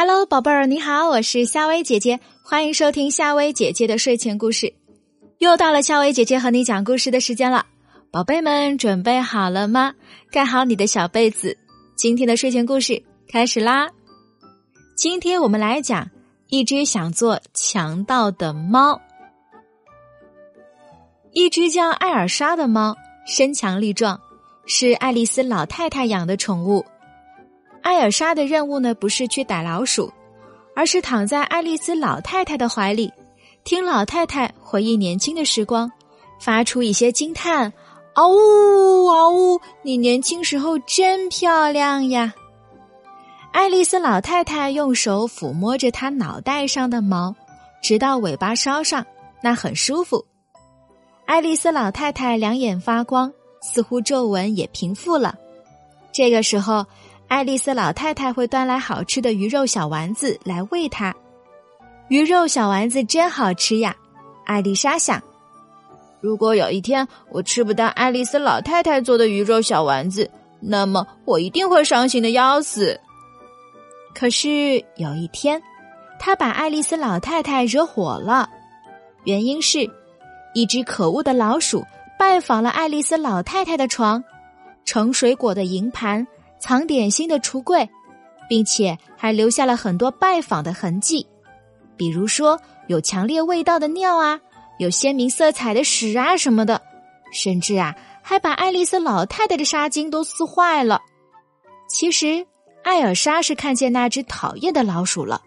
Hello，宝贝儿，你好，我是夏薇姐姐，欢迎收听夏薇姐姐的睡前故事。又到了夏薇姐姐和你讲故事的时间了，宝贝们准备好了吗？盖好你的小被子，今天的睡前故事开始啦！今天我们来讲一只想做强盗的猫。一只叫艾尔莎的猫，身强力壮，是爱丽丝老太太养的宠物。艾尔莎的任务呢，不是去逮老鼠，而是躺在爱丽丝老太太的怀里，听老太太回忆年轻的时光，发出一些惊叹：“嗷呜嗷呜，你年轻时候真漂亮呀！”爱丽丝老太太用手抚摸着她脑袋上的毛，直到尾巴梢上，那很舒服。爱丽丝老太太两眼发光，似乎皱纹也平复了。这个时候。爱丽丝老太太会端来好吃的鱼肉小丸子来喂它，鱼肉小丸子真好吃呀！艾丽莎想，如果有一天我吃不到爱丽丝老太太做的鱼肉小丸子，那么我一定会伤心的要死。可是有一天，他把爱丽丝老太太惹火了，原因是，一只可恶的老鼠拜访了爱丽丝老太太的床，盛水果的银盘。藏点心的橱柜，并且还留下了很多拜访的痕迹，比如说有强烈味道的尿啊，有鲜明色彩的屎啊什么的，甚至啊还把爱丽丝老太太的纱巾都撕坏了。其实艾尔莎是看见那只讨厌的老鼠了，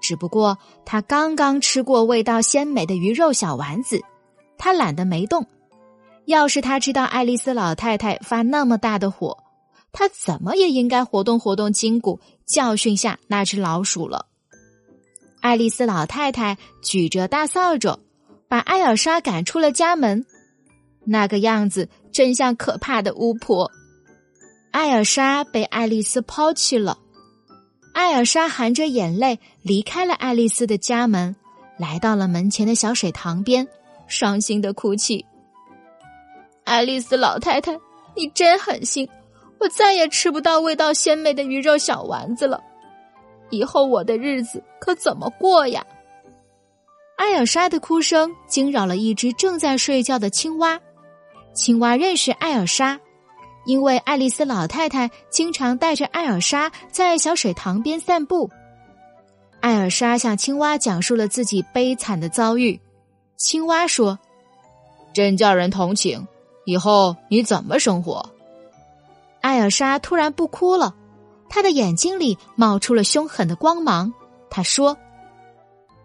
只不过她刚刚吃过味道鲜美的鱼肉小丸子，她懒得没动。要是她知道爱丽丝老太太发那么大的火，他怎么也应该活动活动筋骨，教训下那只老鼠了。爱丽丝老太太举着大扫帚，把艾尔莎赶出了家门，那个样子真像可怕的巫婆。艾尔莎被爱丽丝抛弃了，艾尔莎含着眼泪离开了爱丽丝的家门，来到了门前的小水塘边，伤心的哭泣。爱丽丝老太太，你真狠心！我再也吃不到味道鲜美的鱼肉小丸子了，以后我的日子可怎么过呀？艾尔莎的哭声惊扰了一只正在睡觉的青蛙。青蛙认识艾尔莎，因为爱丽丝老太太经常带着艾尔莎在小水塘边散步。艾尔莎向青蛙讲述了自己悲惨的遭遇。青蛙说：“真叫人同情，以后你怎么生活？”艾尔莎突然不哭了，她的眼睛里冒出了凶狠的光芒。她说：“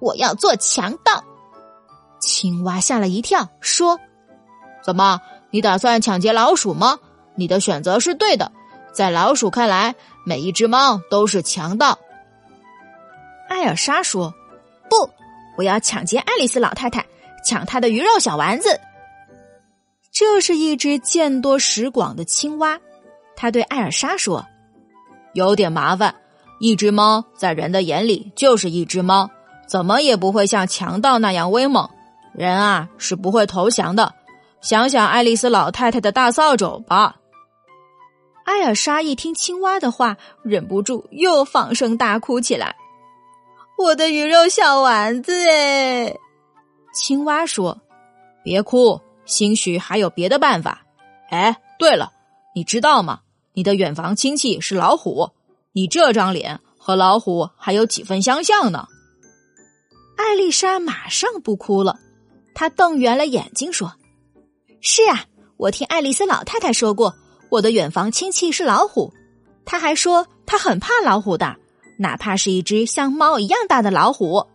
我要做强盗。”青蛙吓了一跳，说：“怎么？你打算抢劫老鼠吗？你的选择是对的，在老鼠看来，每一只猫都是强盗。”艾尔莎说：“不，我要抢劫爱丽丝老太太，抢她的鱼肉小丸子。”这是一只见多识广的青蛙。他对艾尔莎说：“有点麻烦，一只猫在人的眼里就是一只猫，怎么也不会像强盗那样威猛。人啊是不会投降的。想想爱丽丝老太太的大扫帚吧。”艾尔莎一听青蛙的话，忍不住又放声大哭起来：“我的鱼肉小丸子！”哎，青蛙说：“别哭，兴许还有别的办法。哎，对了，你知道吗？”你的远房亲戚是老虎，你这张脸和老虎还有几分相像呢？艾丽莎马上不哭了，她瞪圆了眼睛说：“是啊，我听爱丽丝老太太说过，我的远房亲戚是老虎。她还说她很怕老虎的，哪怕是一只像猫一样大的老虎。”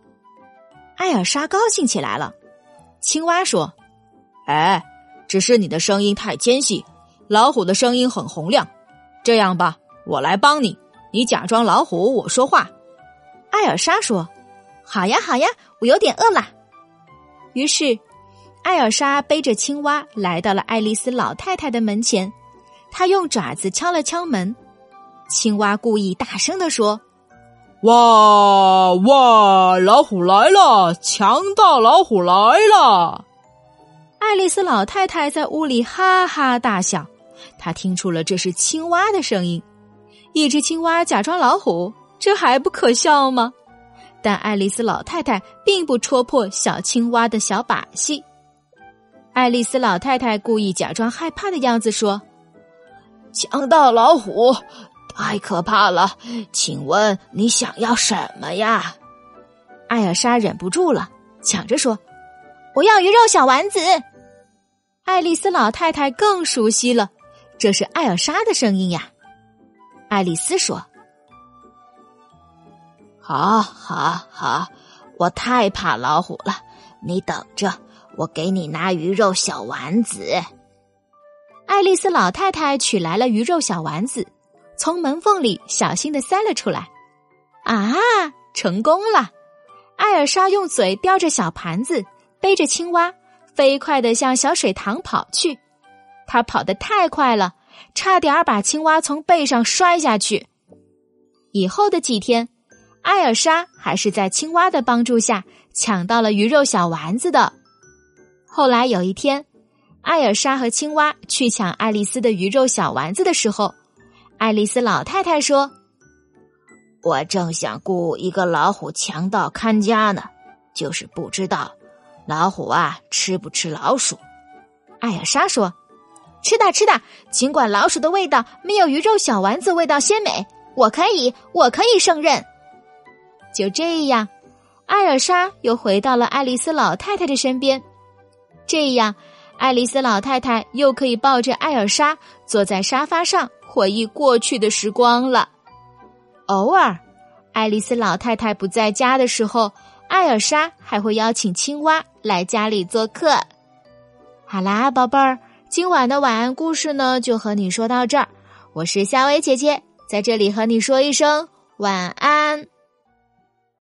艾尔莎高兴起来了。青蛙说：“哎，只是你的声音太尖细，老虎的声音很洪亮。”这样吧，我来帮你。你假装老虎，我说话。艾尔莎说：“好呀，好呀，我有点饿了。”于是，艾尔莎背着青蛙来到了爱丽丝老太太的门前。她用爪子敲了敲门。青蛙故意大声的说：“哇哇，老虎来了！强大老虎来了！”爱丽丝老太太在屋里哈哈大笑。他听出了这是青蛙的声音，一只青蛙假装老虎，这还不可笑吗？但爱丽丝老太太并不戳破小青蛙的小把戏。爱丽丝老太太故意假装害怕的样子说：“强盗老虎，太可怕了！请问你想要什么呀？”艾尔莎忍不住了，抢着说：“我要鱼肉小丸子。”爱丽丝老太太更熟悉了，这是艾尔莎的声音呀。爱丽丝说。好，好，好！我太怕老虎了。你等着，我给你拿鱼肉小丸子。爱丽丝老太太取来了鱼肉小丸子，从门缝里小心的塞了出来。啊，成功了！艾尔莎用嘴叼着小盘子，背着青蛙，飞快的向小水塘跑去。他跑得太快了，差点把青蛙从背上摔下去。以后的几天。艾尔莎还是在青蛙的帮助下抢到了鱼肉小丸子的。后来有一天，艾尔莎和青蛙去抢爱丽丝的鱼肉小丸子的时候，爱丽丝老太太说：“我正想雇一个老虎强盗看家呢，就是不知道老虎啊吃不吃老鼠。”艾尔莎说：“吃的吃的，尽管老鼠的味道没有鱼肉小丸子味道鲜美，我可以，我可以胜任。”就这样，艾尔莎又回到了爱丽丝老太太的身边。这样，爱丽丝老太太又可以抱着艾尔莎坐在沙发上回忆过去的时光了。偶尔，爱丽丝老太太不在家的时候，艾尔莎还会邀请青蛙来家里做客。好啦，宝贝儿，今晚的晚安故事呢，就和你说到这儿。我是夏薇姐姐，在这里和你说一声晚安。